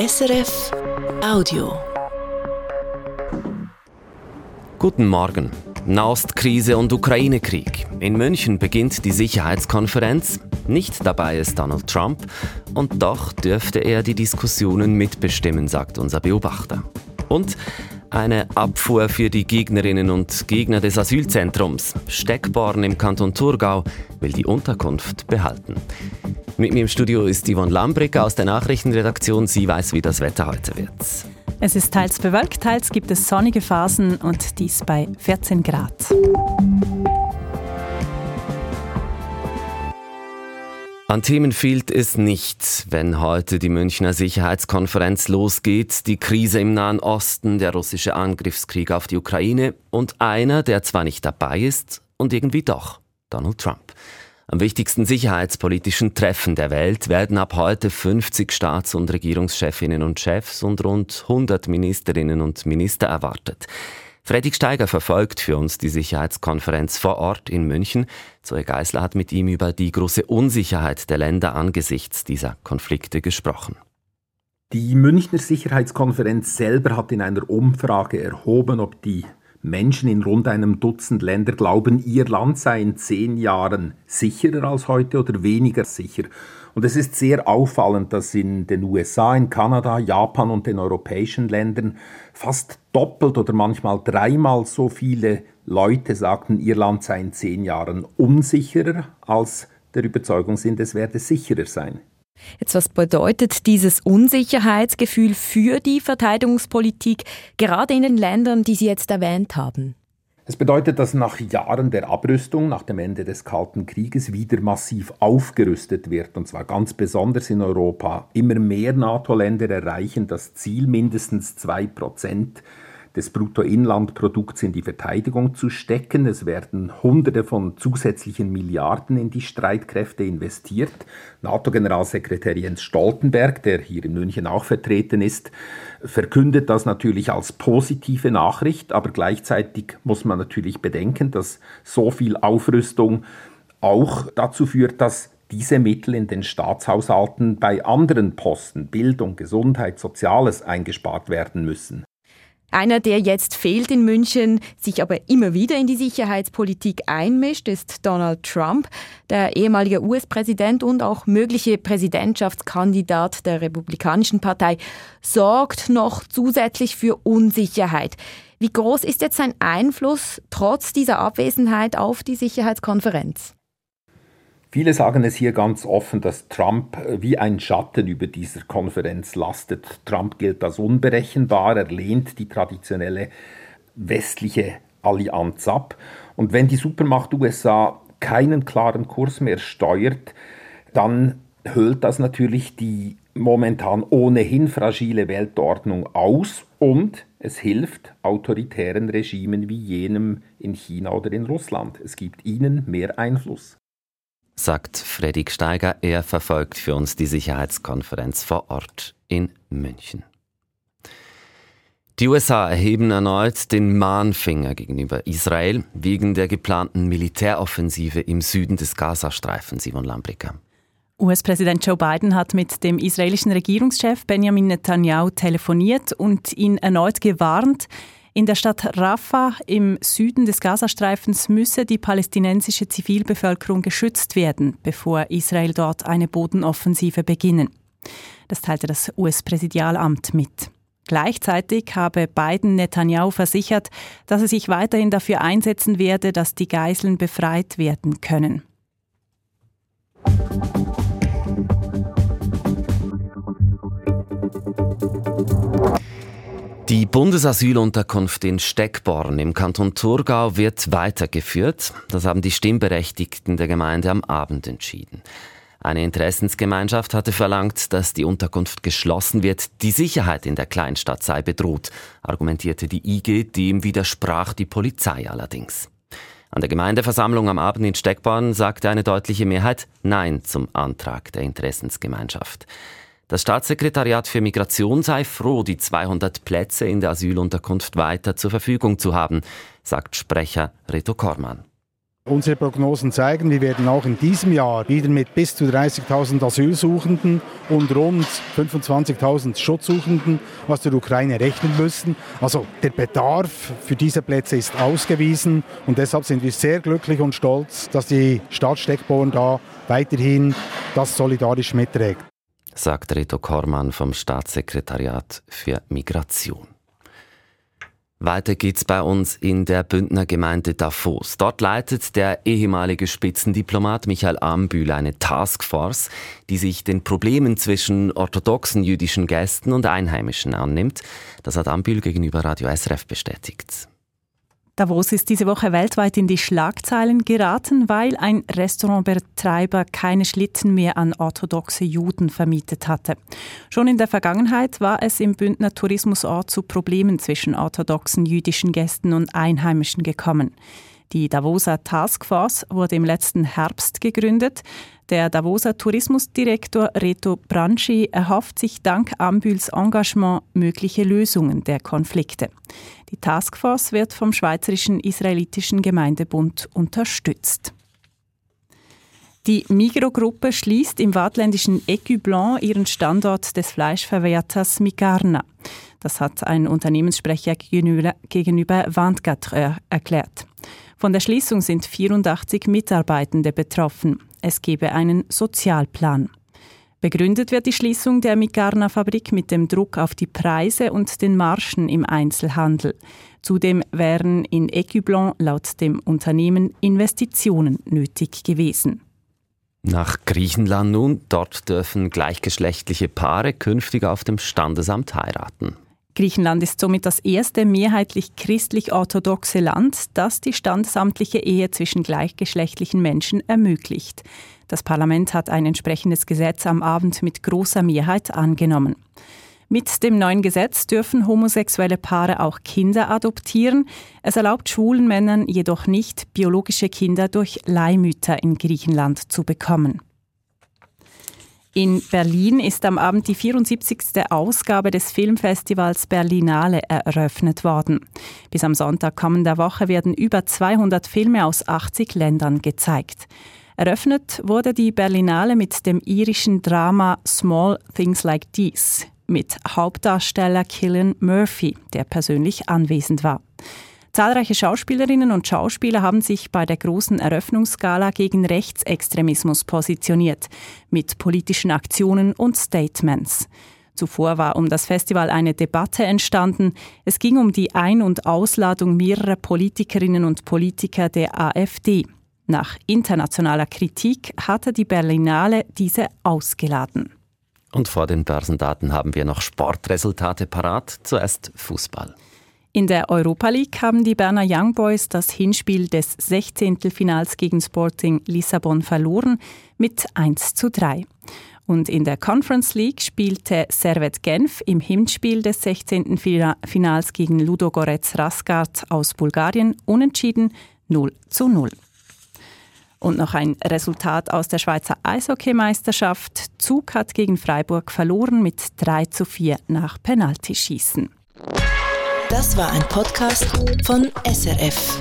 SRF Audio. Guten Morgen. Nahostkrise und Ukraine-Krieg. In München beginnt die Sicherheitskonferenz. Nicht dabei ist Donald Trump. Und doch dürfte er die Diskussionen mitbestimmen, sagt unser Beobachter. Und eine Abfuhr für die Gegnerinnen und Gegner des Asylzentrums. Steckborn im Kanton Thurgau will die Unterkunft behalten. Mit mir im Studio ist Yvonne Lambrick aus der Nachrichtenredaktion. Sie weiß, wie das Wetter heute wird. Es ist teils bewölkt, teils gibt es sonnige Phasen und dies bei 14 Grad. An Themen fehlt es nicht, wenn heute die Münchner Sicherheitskonferenz losgeht. Die Krise im Nahen Osten, der russische Angriffskrieg auf die Ukraine und einer, der zwar nicht dabei ist und irgendwie doch, Donald Trump. Am wichtigsten sicherheitspolitischen Treffen der Welt werden ab heute 50 Staats- und Regierungschefinnen und Chefs und rund 100 Ministerinnen und Minister erwartet. Fredrik Steiger verfolgt für uns die Sicherheitskonferenz vor Ort in München. Zoe Geisler hat mit ihm über die große Unsicherheit der Länder angesichts dieser Konflikte gesprochen. Die Münchner Sicherheitskonferenz selber hat in einer Umfrage erhoben, ob die Menschen in rund einem Dutzend Länder glauben, ihr Land sei in zehn Jahren sicherer als heute oder weniger sicher. Und es ist sehr auffallend, dass in den USA, in Kanada, Japan und den europäischen Ländern fast doppelt oder manchmal dreimal so viele Leute sagten, ihr Land sei in zehn Jahren unsicherer, als der Überzeugung sind, es werde sicherer sein. Jetzt, was bedeutet dieses Unsicherheitsgefühl für die Verteidigungspolitik, gerade in den Ländern, die Sie jetzt erwähnt haben? Es bedeutet, dass nach Jahren der Abrüstung, nach dem Ende des Kalten Krieges, wieder massiv aufgerüstet wird, und zwar ganz besonders in Europa. Immer mehr NATO-Länder erreichen das Ziel, mindestens zwei Prozent des Bruttoinlandprodukts in die Verteidigung zu stecken. Es werden Hunderte von zusätzlichen Milliarden in die Streitkräfte investiert. NATO-Generalsekretär Jens Stoltenberg, der hier in München auch vertreten ist, verkündet das natürlich als positive Nachricht, aber gleichzeitig muss man natürlich bedenken, dass so viel Aufrüstung auch dazu führt, dass diese Mittel in den Staatshaushalten bei anderen Posten, Bildung, Gesundheit, Soziales eingespart werden müssen. Einer, der jetzt fehlt in München, sich aber immer wieder in die Sicherheitspolitik einmischt, ist Donald Trump, der ehemalige US-Präsident und auch mögliche Präsidentschaftskandidat der Republikanischen Partei, sorgt noch zusätzlich für Unsicherheit. Wie groß ist jetzt sein Einfluss trotz dieser Abwesenheit auf die Sicherheitskonferenz? Viele sagen es hier ganz offen, dass Trump äh, wie ein Schatten über dieser Konferenz lastet. Trump gilt als unberechenbar, er lehnt die traditionelle westliche Allianz ab. Und wenn die Supermacht USA keinen klaren Kurs mehr steuert, dann höhlt das natürlich die momentan ohnehin fragile Weltordnung aus und es hilft autoritären Regimen wie jenem in China oder in Russland. Es gibt ihnen mehr Einfluss sagt Fredrik Steiger. Er verfolgt für uns die Sicherheitskonferenz vor Ort in München. Die USA erheben erneut den Mahnfinger gegenüber Israel wegen der geplanten Militäroffensive im Süden des Gazastreifens, Simon Lambricker. US-Präsident Joe Biden hat mit dem israelischen Regierungschef Benjamin Netanyahu telefoniert und ihn erneut gewarnt, in der Stadt Rafah im Süden des Gazastreifens müsse die palästinensische Zivilbevölkerung geschützt werden, bevor Israel dort eine Bodenoffensive beginnen. Das teilte das US-Präsidialamt mit. Gleichzeitig habe Biden Netanyahu versichert, dass er sich weiterhin dafür einsetzen werde, dass die Geiseln befreit werden können. Die Bundesasylunterkunft in Steckborn im Kanton Thurgau wird weitergeführt. Das haben die Stimmberechtigten der Gemeinde am Abend entschieden. Eine Interessensgemeinschaft hatte verlangt, dass die Unterkunft geschlossen wird. Die Sicherheit in der Kleinstadt sei bedroht, argumentierte die IG, dem widersprach die Polizei allerdings. An der Gemeindeversammlung am Abend in Steckborn sagte eine deutliche Mehrheit Nein zum Antrag der Interessensgemeinschaft. Das Staatssekretariat für Migration sei froh, die 200 Plätze in der Asylunterkunft weiter zur Verfügung zu haben, sagt Sprecher Reto Kormann. Unsere Prognosen zeigen, wir werden auch in diesem Jahr wieder mit bis zu 30.000 Asylsuchenden und rund 25.000 Schutzsuchenden aus der Ukraine rechnen müssen. Also der Bedarf für diese Plätze ist ausgewiesen und deshalb sind wir sehr glücklich und stolz, dass die Stadt Steckborn da weiterhin das solidarisch mitträgt. Sagt Reto Kormann vom Staatssekretariat für Migration. Weiter geht's bei uns in der Bündner Gemeinde Davos. Dort leitet der ehemalige Spitzendiplomat Michael Ambühl eine Taskforce, die sich den Problemen zwischen orthodoxen jüdischen Gästen und Einheimischen annimmt. Das hat Ambühl gegenüber Radio SRF bestätigt. Davos ist diese Woche weltweit in die Schlagzeilen geraten, weil ein Restaurantbetreiber keine Schlitten mehr an orthodoxe Juden vermietet hatte. Schon in der Vergangenheit war es im Bündner Tourismusort zu Problemen zwischen orthodoxen jüdischen Gästen und Einheimischen gekommen. Die Davoser Taskforce wurde im letzten Herbst gegründet. Der Davoser Tourismusdirektor Reto Branchi erhofft sich dank Ambüls Engagement mögliche Lösungen der Konflikte. Die Taskforce wird vom Schweizerischen Israelitischen Gemeindebund unterstützt. Die Migro-Gruppe schließt im waadtländischen Blanc ihren Standort des Fleischverwerters Migarna. Das hat ein Unternehmenssprecher gegenüber, gegenüber erklärt. Von der Schließung sind 84 Mitarbeitende betroffen. Es gebe einen Sozialplan. Begründet wird die Schließung der Migarna-Fabrik mit dem Druck auf die Preise und den Margen im Einzelhandel. Zudem wären in Ecublon laut dem Unternehmen Investitionen nötig gewesen. Nach Griechenland nun, dort dürfen gleichgeschlechtliche Paare künftig auf dem Standesamt heiraten. Griechenland ist somit das erste mehrheitlich christlich-orthodoxe Land, das die standesamtliche Ehe zwischen gleichgeschlechtlichen Menschen ermöglicht. Das Parlament hat ein entsprechendes Gesetz am Abend mit großer Mehrheit angenommen. Mit dem neuen Gesetz dürfen homosexuelle Paare auch Kinder adoptieren. Es erlaubt schwulen Männern jedoch nicht, biologische Kinder durch Leihmütter in Griechenland zu bekommen. In Berlin ist am Abend die 74. Ausgabe des Filmfestivals Berlinale eröffnet worden. Bis am Sonntag kommender Woche werden über 200 Filme aus 80 Ländern gezeigt. Eröffnet wurde die Berlinale mit dem irischen Drama Small Things Like These mit Hauptdarsteller Killian Murphy, der persönlich anwesend war. Zahlreiche Schauspielerinnen und Schauspieler haben sich bei der großen Eröffnungsgala gegen Rechtsextremismus positioniert, mit politischen Aktionen und Statements. Zuvor war um das Festival eine Debatte entstanden. Es ging um die Ein- und Ausladung mehrerer Politikerinnen und Politiker der AfD. Nach internationaler Kritik hatte die Berlinale diese ausgeladen. Und vor den Börsendaten haben wir noch Sportresultate parat. Zuerst Fußball. In der Europa League haben die Berner Young Boys das Hinspiel des 16. Finals gegen Sporting Lissabon verloren mit 1 zu 3. Und in der Conference League spielte Servet Genf im Hinspiel des 16. Finals gegen Ludogorets Rasgard aus Bulgarien unentschieden 0 zu 0. Und noch ein Resultat aus der Schweizer Eishockeymeisterschaft. Zug hat gegen Freiburg verloren mit 3 zu 4 nach Penaltyschießen. Das war ein Podcast von SRF.